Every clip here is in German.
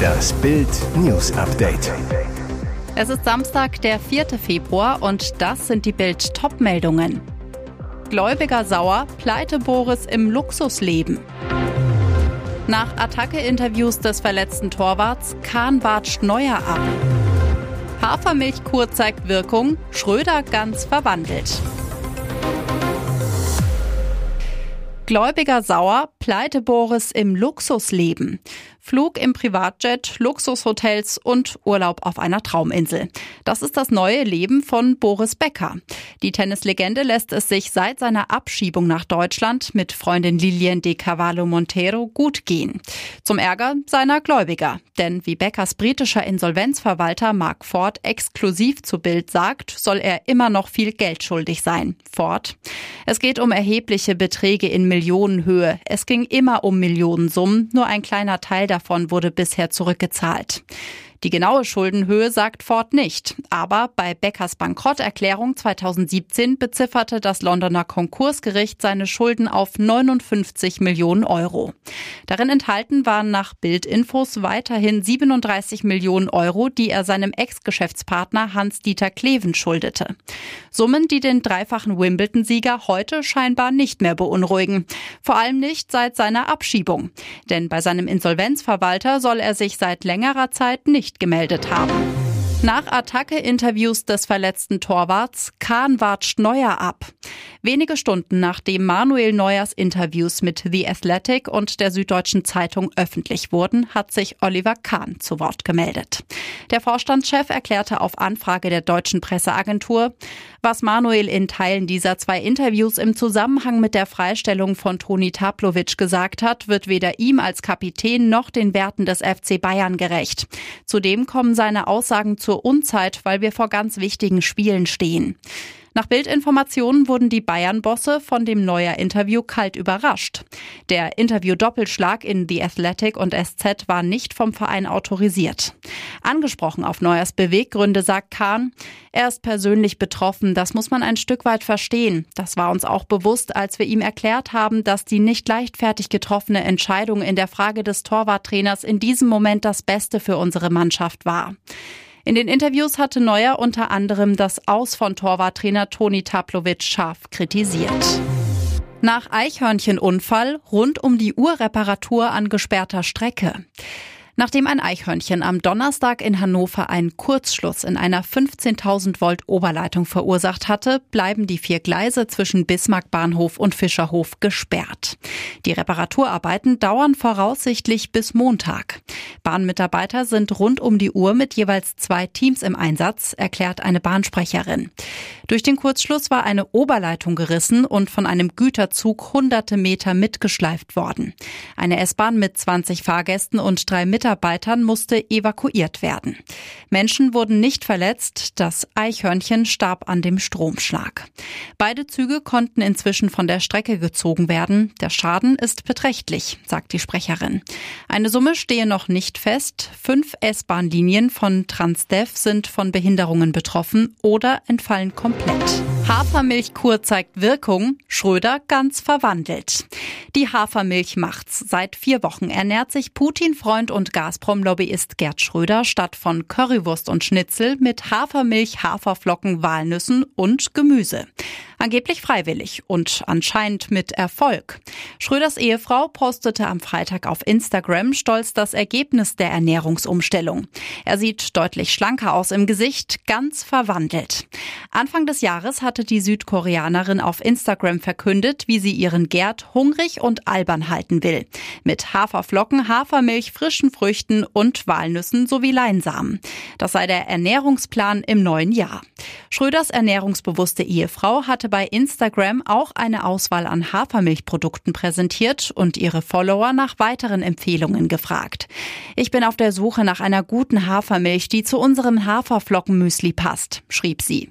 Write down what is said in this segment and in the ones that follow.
Das Bild News Update. Es ist Samstag, der 4. Februar und das sind die Bild Topmeldungen. Gläubiger sauer, Pleite Boris im Luxusleben. Nach Attacke-Interviews des verletzten Torwarts, Kahn watscht Neuer ab. Hafermilchkur zeigt Wirkung, Schröder ganz verwandelt. Gläubiger sauer, Pleite Boris im Luxusleben. Flug im Privatjet, Luxushotels und Urlaub auf einer Trauminsel. Das ist das neue Leben von Boris Becker. Die Tennislegende lässt es sich seit seiner Abschiebung nach Deutschland mit Freundin Lilian de Cavallo Montero gut gehen. Zum Ärger seiner Gläubiger. Denn wie Beckers britischer Insolvenzverwalter Mark Ford exklusiv zu Bild sagt, soll er immer noch viel Geld schuldig sein. Ford. Es geht um erhebliche Beträge in Millionenhöhe. Es ging immer um Millionensummen. Nur ein kleiner Teil davon wurde bisher zurückgezahlt. Die genaue Schuldenhöhe sagt Ford nicht. Aber bei Beckers Bankrotterklärung 2017 bezifferte das Londoner Konkursgericht seine Schulden auf 59 Millionen Euro. Darin enthalten waren nach Bildinfos weiterhin 37 Millionen Euro, die er seinem Ex-Geschäftspartner Hans-Dieter Kleven schuldete. Summen, die den dreifachen Wimbledon-Sieger heute scheinbar nicht mehr beunruhigen. Vor allem nicht seit seiner Abschiebung. Denn bei seinem Insolvenzverwalter soll er sich seit längerer Zeit nicht nicht gemeldet haben. Nach Attacke-Interviews des verletzten Torwarts, Kahn watscht Neuer ab. Wenige Stunden nachdem Manuel Neuers Interviews mit The Athletic und der Süddeutschen Zeitung öffentlich wurden, hat sich Oliver Kahn zu Wort gemeldet. Der Vorstandschef erklärte auf Anfrage der deutschen Presseagentur, was Manuel in Teilen dieser zwei Interviews im Zusammenhang mit der Freistellung von Toni Taplovic gesagt hat, wird weder ihm als Kapitän noch den Werten des FC Bayern gerecht. Zudem kommen seine Aussagen zu zur Unzeit, weil wir vor ganz wichtigen Spielen stehen. Nach Bildinformationen wurden die Bayern-Bosse von dem Neuer Interview kalt überrascht. Der Interview-Doppelschlag in The Athletic und SZ war nicht vom Verein autorisiert. Angesprochen auf Neuers Beweggründe sagt Kahn, er ist persönlich betroffen, das muss man ein Stück weit verstehen. Das war uns auch bewusst, als wir ihm erklärt haben, dass die nicht leichtfertig getroffene Entscheidung in der Frage des Torwarttrainers in diesem Moment das Beste für unsere Mannschaft war. In den Interviews hatte Neuer unter anderem das Aus von Torwarttrainer Toni Taplovic scharf kritisiert. Nach Eichhörnchenunfall rund um die Uhrreparatur an gesperrter Strecke. Nachdem ein Eichhörnchen am Donnerstag in Hannover einen Kurzschluss in einer 15.000 Volt Oberleitung verursacht hatte, bleiben die vier Gleise zwischen Bismarck Bahnhof und Fischerhof gesperrt. Die Reparaturarbeiten dauern voraussichtlich bis Montag. Bahnmitarbeiter sind rund um die Uhr mit jeweils zwei Teams im Einsatz, erklärt eine Bahnsprecherin. Durch den Kurzschluss war eine Oberleitung gerissen und von einem Güterzug hunderte Meter mitgeschleift worden. Eine S-Bahn mit 20 Fahrgästen und drei Mitarbeitern musste evakuiert werden. Menschen wurden nicht verletzt, das Eichhörnchen starb an dem Stromschlag. Beide Züge konnten inzwischen von der Strecke gezogen werden. Der Schaden ist beträchtlich, sagt die Sprecherin. Eine Summe stehe noch nicht fest. Fünf S-Bahn-Linien von Transdev sind von Behinderungen betroffen oder entfallen komplett. Hafermilchkur zeigt Wirkung, Schröder ganz verwandelt. Die Hafermilch macht's. Seit vier Wochen ernährt sich Putin-Freund und Gazprom-Lobbyist Gerd Schröder statt von Currywurst und Schnitzel mit Hafermilch, Haferflocken, Walnüssen und Gemüse. Angeblich freiwillig und anscheinend mit Erfolg. Schröders Ehefrau postete am Freitag auf Instagram stolz das Ergebnis der Ernährungsumstellung. Er sieht deutlich schlanker aus im Gesicht, ganz verwandelt. Anfang des Jahres hatte die Südkoreanerin auf Instagram verkündet, wie sie ihren Gerd hungrig und albern halten will. Mit Haferflocken, Hafermilch, frischen Früchten und Walnüssen sowie Leinsamen. Das sei der Ernährungsplan im neuen Jahr. Schröders ernährungsbewusste Ehefrau hatte bei Instagram auch eine Auswahl an Hafermilchprodukten präsentiert und ihre Follower nach weiteren Empfehlungen gefragt. Ich bin auf der Suche nach einer guten Hafermilch, die zu unserem Haferflockenmüsli passt, schrieb sie.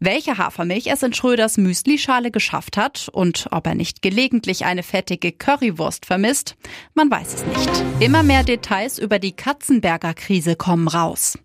Welche Hafermilch es in Schröders Müslischale geschafft hat und ob er nicht gelegentlich eine fettige Currywurst vermisst, man weiß es nicht. Immer mehr Details über die Katzenberger Krise kommen raus.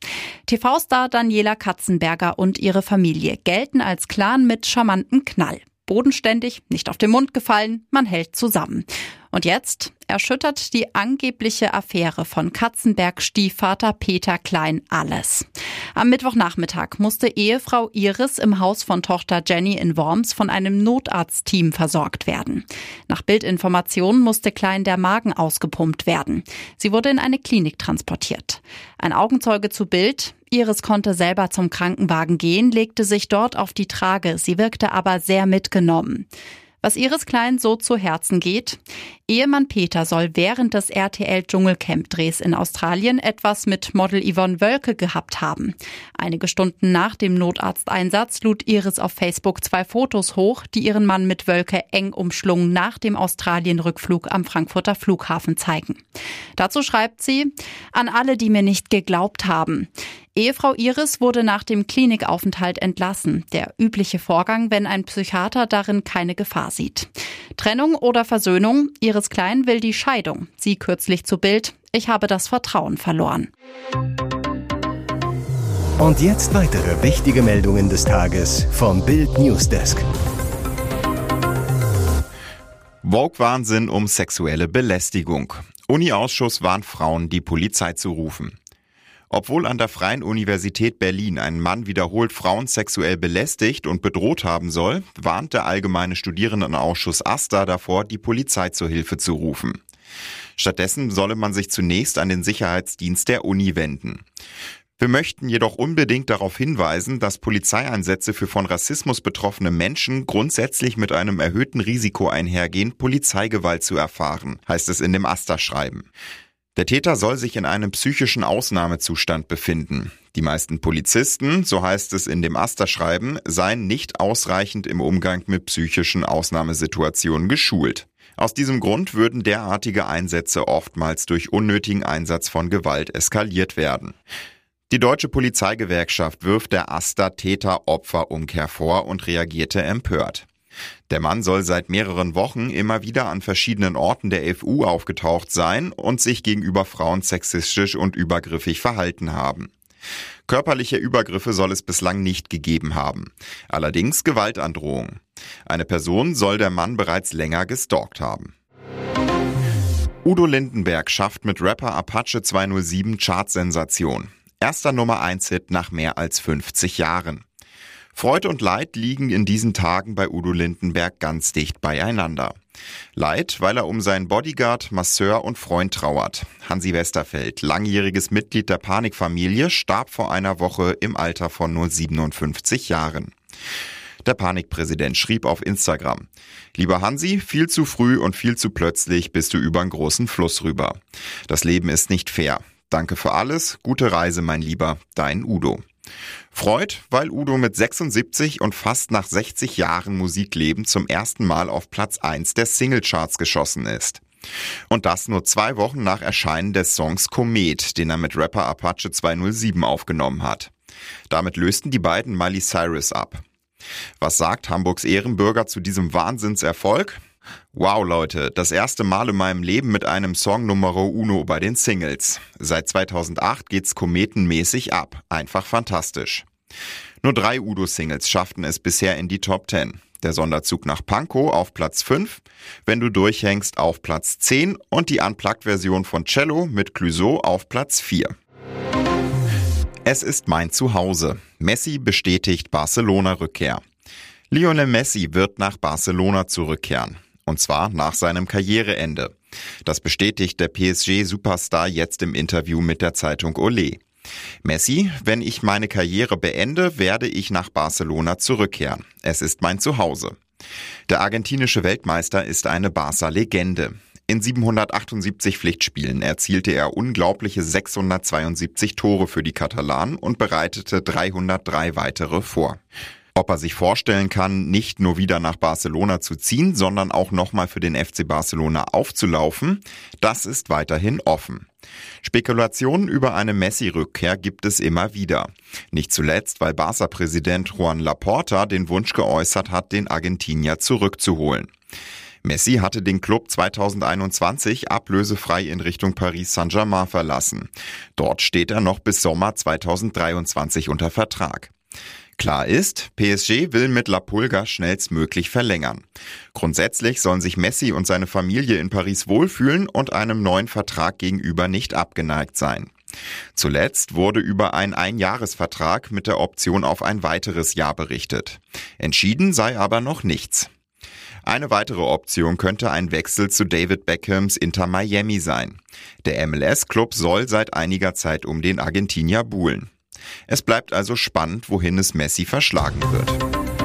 TV-Star Daniela Katzenberger und ihre Familie gelten als Clan mit charmanten Knall. Bodenständig, nicht auf den Mund gefallen, man hält zusammen. Und jetzt erschüttert die angebliche Affäre von Katzenberg-Stiefvater Peter Klein alles. Am Mittwochnachmittag musste Ehefrau Iris im Haus von Tochter Jenny in Worms von einem Notarztteam versorgt werden. Nach Bildinformationen musste Klein der Magen ausgepumpt werden. Sie wurde in eine Klinik transportiert. Ein Augenzeuge zu Bild, Iris konnte selber zum Krankenwagen gehen, legte sich dort auf die Trage. Sie wirkte aber sehr mitgenommen. Was Iris Klein so zu Herzen geht? Ehemann Peter soll während des RTL Dschungelcamp-Drehs in Australien etwas mit Model Yvonne Wölke gehabt haben. Einige Stunden nach dem Notarzteinsatz lud Iris auf Facebook zwei Fotos hoch, die ihren Mann mit Wölke eng umschlungen nach dem Australien-Rückflug am Frankfurter Flughafen zeigen. Dazu schreibt sie, an alle, die mir nicht geglaubt haben. Ehefrau Iris wurde nach dem Klinikaufenthalt entlassen. Der übliche Vorgang, wenn ein Psychiater darin keine Gefahr sieht. Trennung oder Versöhnung? Iris Klein will die Scheidung. Sie kürzlich zu Bild. Ich habe das Vertrauen verloren. Und jetzt weitere wichtige Meldungen des Tages vom Bild Newsdesk. Vogue-Wahnsinn um sexuelle Belästigung. Uni-Ausschuss warnt Frauen, die Polizei zu rufen. Obwohl an der Freien Universität Berlin ein Mann wiederholt Frauen sexuell belästigt und bedroht haben soll, warnt der Allgemeine Studierendenausschuss AStA davor, die Polizei zur Hilfe zu rufen. Stattdessen solle man sich zunächst an den Sicherheitsdienst der Uni wenden. Wir möchten jedoch unbedingt darauf hinweisen, dass Polizeieinsätze für von Rassismus betroffene Menschen grundsätzlich mit einem erhöhten Risiko einhergehen, Polizeigewalt zu erfahren, heißt es in dem AStA-Schreiben. Der Täter soll sich in einem psychischen Ausnahmezustand befinden. Die meisten Polizisten, so heißt es in dem Asterschreiben, seien nicht ausreichend im Umgang mit psychischen Ausnahmesituationen geschult. Aus diesem Grund würden derartige Einsätze oftmals durch unnötigen Einsatz von Gewalt eskaliert werden. Die deutsche Polizeigewerkschaft wirft der Aster Täter-Opfer-Umkehr vor und reagierte empört. Der Mann soll seit mehreren Wochen immer wieder an verschiedenen Orten der FU aufgetaucht sein und sich gegenüber Frauen sexistisch und übergriffig verhalten haben. Körperliche Übergriffe soll es bislang nicht gegeben haben. Allerdings Gewaltandrohung. Eine Person soll der Mann bereits länger gestalkt haben. Udo Lindenberg schafft mit Rapper Apache 207 Chartsensation. Erster Nummer 1 Hit nach mehr als 50 Jahren. Freude und Leid liegen in diesen Tagen bei Udo Lindenberg ganz dicht beieinander. Leid, weil er um seinen Bodyguard, Masseur und Freund trauert. Hansi Westerfeld, langjähriges Mitglied der Panikfamilie, starb vor einer Woche im Alter von nur 57 Jahren. Der Panikpräsident schrieb auf Instagram, Lieber Hansi, viel zu früh und viel zu plötzlich bist du über einen großen Fluss rüber. Das Leben ist nicht fair. Danke für alles, gute Reise, mein Lieber, dein Udo. Freud, weil Udo mit 76 und fast nach 60 Jahren Musikleben zum ersten Mal auf Platz 1 der Singlecharts geschossen ist. Und das nur zwei Wochen nach Erscheinen des Songs Komet, den er mit Rapper Apache 207 aufgenommen hat. Damit lösten die beiden Miley Cyrus ab. Was sagt Hamburgs Ehrenbürger zu diesem Wahnsinnserfolg? Wow, Leute, das erste Mal in meinem Leben mit einem Song Numero Uno bei den Singles. Seit 2008 geht's kometenmäßig ab. Einfach fantastisch. Nur drei Udo-Singles schafften es bisher in die Top 10. Der Sonderzug nach Pankow auf Platz 5, Wenn du durchhängst auf Platz 10 und die Unplugged-Version von Cello mit Clouseau auf Platz 4. Es ist mein Zuhause. Messi bestätigt Barcelona-Rückkehr. Lionel Messi wird nach Barcelona zurückkehren. Und zwar nach seinem Karriereende. Das bestätigt der PSG-Superstar jetzt im Interview mit der Zeitung Olé. Messi, wenn ich meine Karriere beende, werde ich nach Barcelona zurückkehren. Es ist mein Zuhause. Der argentinische Weltmeister ist eine Barca-Legende. In 778 Pflichtspielen erzielte er unglaubliche 672 Tore für die Katalanen und bereitete 303 weitere vor. Ob er sich vorstellen kann, nicht nur wieder nach Barcelona zu ziehen, sondern auch nochmal für den FC Barcelona aufzulaufen, das ist weiterhin offen. Spekulationen über eine Messi-Rückkehr gibt es immer wieder. Nicht zuletzt, weil Barca-Präsident Juan Laporta den Wunsch geäußert hat, den Argentinier zurückzuholen. Messi hatte den Club 2021 ablösefrei in Richtung Paris Saint-Germain verlassen. Dort steht er noch bis Sommer 2023 unter Vertrag. Klar ist, PSG will mit La Pulga schnellstmöglich verlängern. Grundsätzlich sollen sich Messi und seine Familie in Paris wohlfühlen und einem neuen Vertrag gegenüber nicht abgeneigt sein. Zuletzt wurde über einen Einjahresvertrag mit der Option auf ein weiteres Jahr berichtet. Entschieden sei aber noch nichts. Eine weitere Option könnte ein Wechsel zu David Beckhams Inter Miami sein. Der MLS-Club soll seit einiger Zeit um den Argentinier buhlen. Es bleibt also spannend, wohin es Messi verschlagen wird.